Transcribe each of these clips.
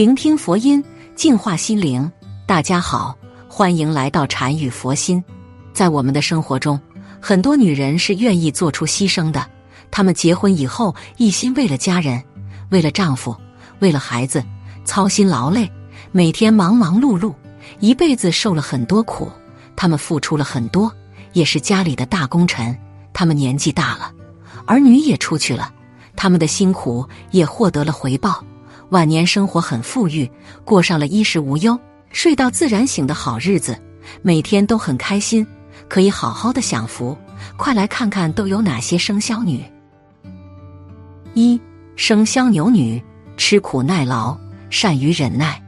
聆听佛音，净化心灵。大家好，欢迎来到禅语佛心。在我们的生活中，很多女人是愿意做出牺牲的。她们结婚以后，一心为了家人，为了丈夫，为了孩子，操心劳累，每天忙忙碌碌，一辈子受了很多苦。她们付出了很多，也是家里的大功臣。她们年纪大了，儿女也出去了，他们的辛苦也获得了回报。晚年生活很富裕，过上了衣食无忧、睡到自然醒的好日子，每天都很开心，可以好好的享福。快来看看都有哪些生肖女。一生肖牛女，吃苦耐劳，善于忍耐。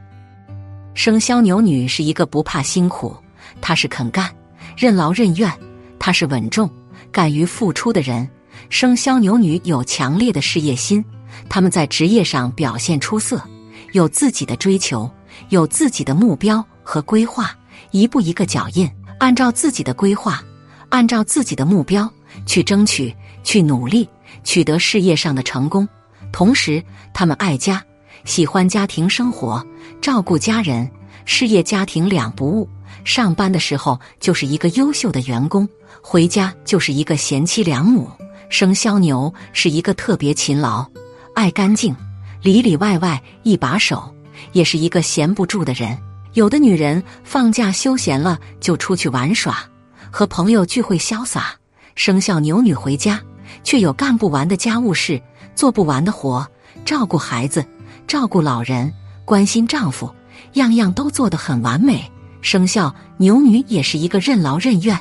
生肖牛女是一个不怕辛苦，她是肯干、任劳任怨，她是稳重、敢于付出的人。生肖牛女有强烈的事业心。他们在职业上表现出色，有自己的追求，有自己的目标和规划，一步一个脚印，按照自己的规划，按照自己的目标去争取，去努力，取得事业上的成功。同时，他们爱家，喜欢家庭生活，照顾家人，事业家庭两不误。上班的时候就是一个优秀的员工，回家就是一个贤妻良母。生肖牛是一个特别勤劳。爱干净，里里外外一把手，也是一个闲不住的人。有的女人放假休闲了就出去玩耍，和朋友聚会潇洒。生肖牛女回家却有干不完的家务事，做不完的活，照顾孩子，照顾老人，关心丈夫，样样都做得很完美。生肖牛女也是一个任劳任怨、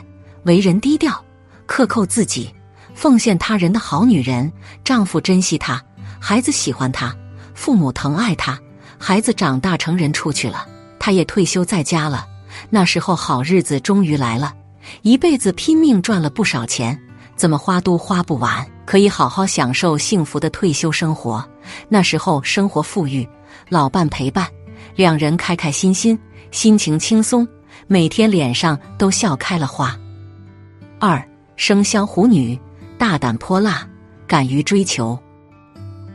为人低调、克扣自己、奉献他人的好女人。丈夫珍惜她。孩子喜欢她，父母疼爱她，孩子长大成人出去了，她也退休在家了。那时候好日子终于来了，一辈子拼命赚了不少钱，怎么花都花不完，可以好好享受幸福的退休生活。那时候生活富裕，老伴陪伴，两人开开心心，心情轻松，每天脸上都笑开了花。二生肖虎女，大胆泼辣，敢于追求。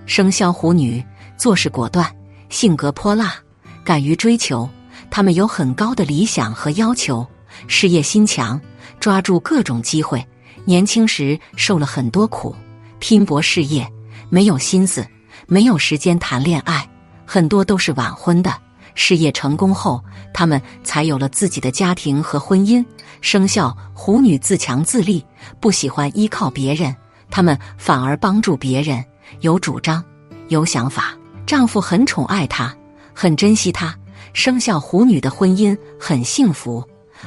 生肖虎女做事果断，性格泼辣，敢于追求。她们有很高的理想和要求，事业心强，抓住各种机会。年轻时受了很多苦，拼搏事业，没有心思，没有时间谈恋爱，很多都是晚婚的。事业成功后，他们才有了自己的家庭和婚姻。生肖虎女自强自立，不喜欢依靠别人，他们反而帮助别人。有主张，有想法，丈夫很宠爱她，很珍惜她。生肖虎女的婚姻很幸福，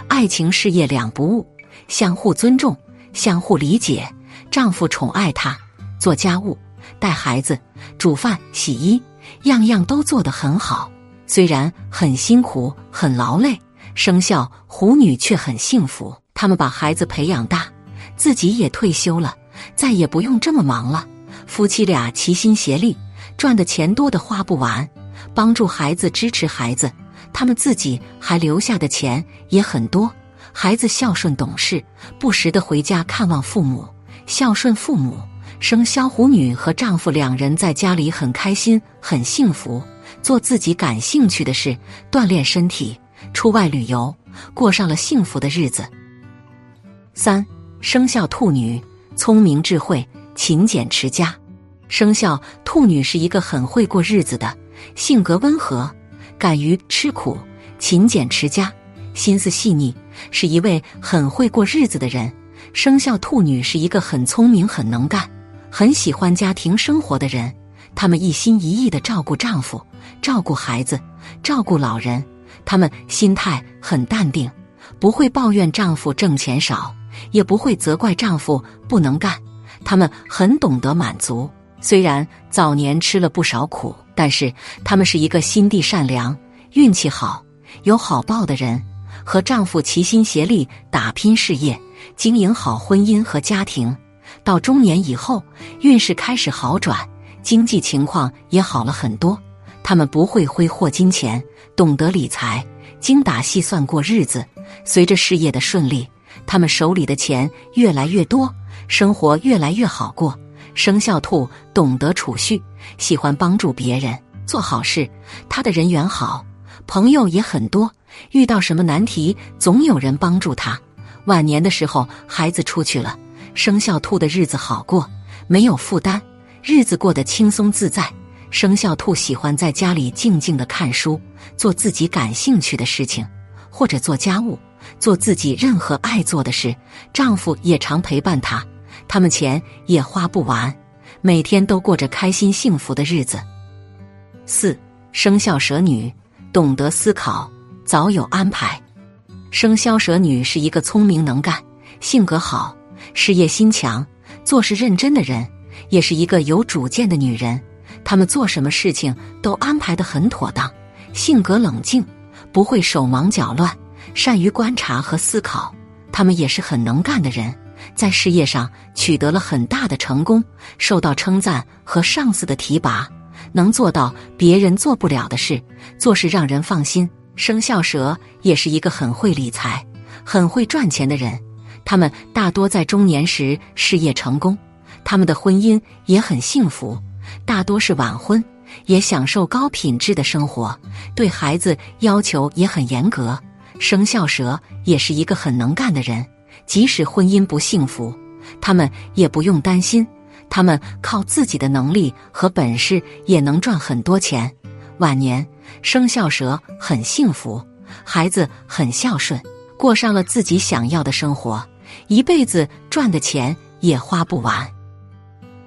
爱情事业两不误，相互尊重，相互理解。丈夫宠爱她，做家务、带孩子、煮饭、洗衣，样样都做得很好。虽然很辛苦、很劳累，生肖虎女却很幸福。他们把孩子培养大，自己也退休了，再也不用这么忙了。夫妻俩齐心协力，赚的钱多的花不完，帮助孩子，支持孩子，他们自己还留下的钱也很多。孩子孝顺懂事，不时的回家看望父母，孝顺父母。生肖虎女和丈夫两人在家里很开心，很幸福，做自己感兴趣的事，锻炼身体，出外旅游，过上了幸福的日子。三生肖兔女，聪明智慧，勤俭持家。生肖兔女是一个很会过日子的，性格温和，敢于吃苦，勤俭持家，心思细腻，是一位很会过日子的人。生肖兔女是一个很聪明、很能干、很喜欢家庭生活的人。她们一心一意的照顾丈夫，照顾孩子，照顾老人。她们心态很淡定，不会抱怨丈夫挣钱少，也不会责怪丈夫不能干。她们很懂得满足。虽然早年吃了不少苦，但是他们是一个心地善良、运气好、有好报的人，和丈夫齐心协力打拼事业，经营好婚姻和家庭。到中年以后，运势开始好转，经济情况也好了很多。他们不会挥霍金钱，懂得理财，精打细算过日子。随着事业的顺利，他们手里的钱越来越多，生活越来越好过。生肖兔懂得储蓄，喜欢帮助别人做好事。他的人缘好，朋友也很多。遇到什么难题，总有人帮助他。晚年的时候，孩子出去了，生肖兔的日子好过，没有负担，日子过得轻松自在。生肖兔喜欢在家里静静的看书，做自己感兴趣的事情，或者做家务，做自己任何爱做的事。丈夫也常陪伴她。他们钱也花不完，每天都过着开心幸福的日子。四生肖蛇女懂得思考，早有安排。生肖蛇女是一个聪明能干、性格好、事业心强、做事认真的人，也是一个有主见的女人。她们做什么事情都安排的很妥当，性格冷静，不会手忙脚乱，善于观察和思考。她们也是很能干的人。在事业上取得了很大的成功，受到称赞和上司的提拔，能做到别人做不了的事，做事让人放心。生肖蛇也是一个很会理财、很会赚钱的人，他们大多在中年时事业成功，他们的婚姻也很幸福，大多是晚婚，也享受高品质的生活，对孩子要求也很严格。生肖蛇也是一个很能干的人。即使婚姻不幸福，他们也不用担心。他们靠自己的能力和本事也能赚很多钱。晚年生肖蛇很幸福，孩子很孝顺，过上了自己想要的生活，一辈子赚的钱也花不完。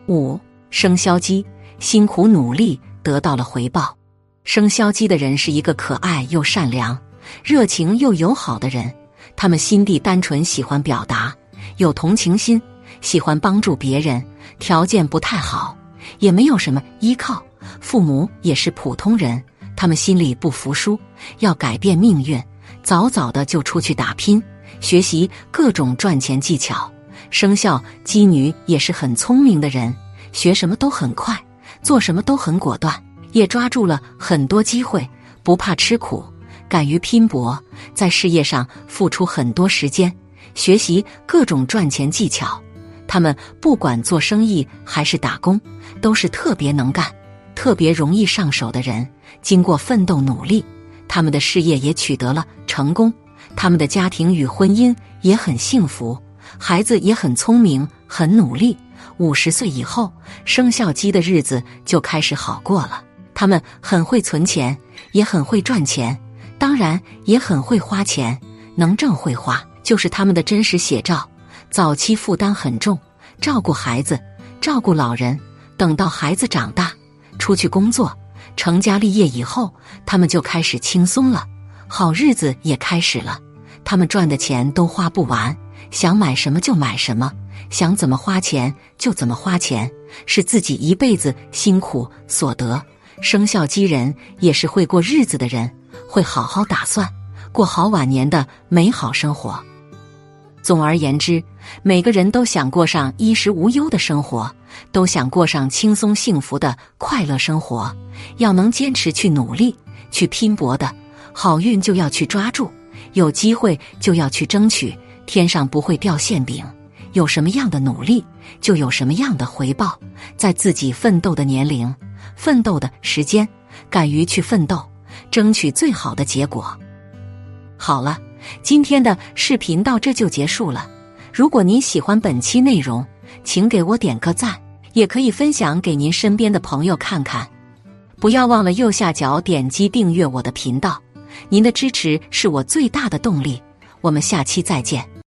五生肖鸡辛苦努力得到了回报。生肖鸡的人是一个可爱又善良、热情又友好的人。他们心地单纯，喜欢表达，有同情心，喜欢帮助别人。条件不太好，也没有什么依靠，父母也是普通人。他们心里不服输，要改变命运，早早的就出去打拼，学习各种赚钱技巧。生肖鸡女也是很聪明的人，学什么都很快，做什么都很果断，也抓住了很多机会，不怕吃苦。敢于拼搏，在事业上付出很多时间，学习各种赚钱技巧。他们不管做生意还是打工，都是特别能干、特别容易上手的人。经过奋斗努力，他们的事业也取得了成功，他们的家庭与婚姻也很幸福，孩子也很聪明、很努力。五十岁以后，生肖鸡的日子就开始好过了。他们很会存钱，也很会赚钱。当然也很会花钱，能挣会花，就是他们的真实写照。早期负担很重，照顾孩子，照顾老人。等到孩子长大，出去工作，成家立业以后，他们就开始轻松了，好日子也开始了。他们赚的钱都花不完，想买什么就买什么，想怎么花钱就怎么花钱，是自己一辈子辛苦所得。生肖鸡人也是会过日子的人。会好好打算，过好晚年的美好生活。总而言之，每个人都想过上衣食无忧的生活，都想过上轻松幸福的快乐生活。要能坚持去努力、去拼搏的，好运就要去抓住，有机会就要去争取。天上不会掉馅饼，有什么样的努力，就有什么样的回报。在自己奋斗的年龄、奋斗的时间，敢于去奋斗。争取最好的结果。好了，今天的视频到这就结束了。如果您喜欢本期内容，请给我点个赞，也可以分享给您身边的朋友看看。不要忘了右下角点击订阅我的频道，您的支持是我最大的动力。我们下期再见。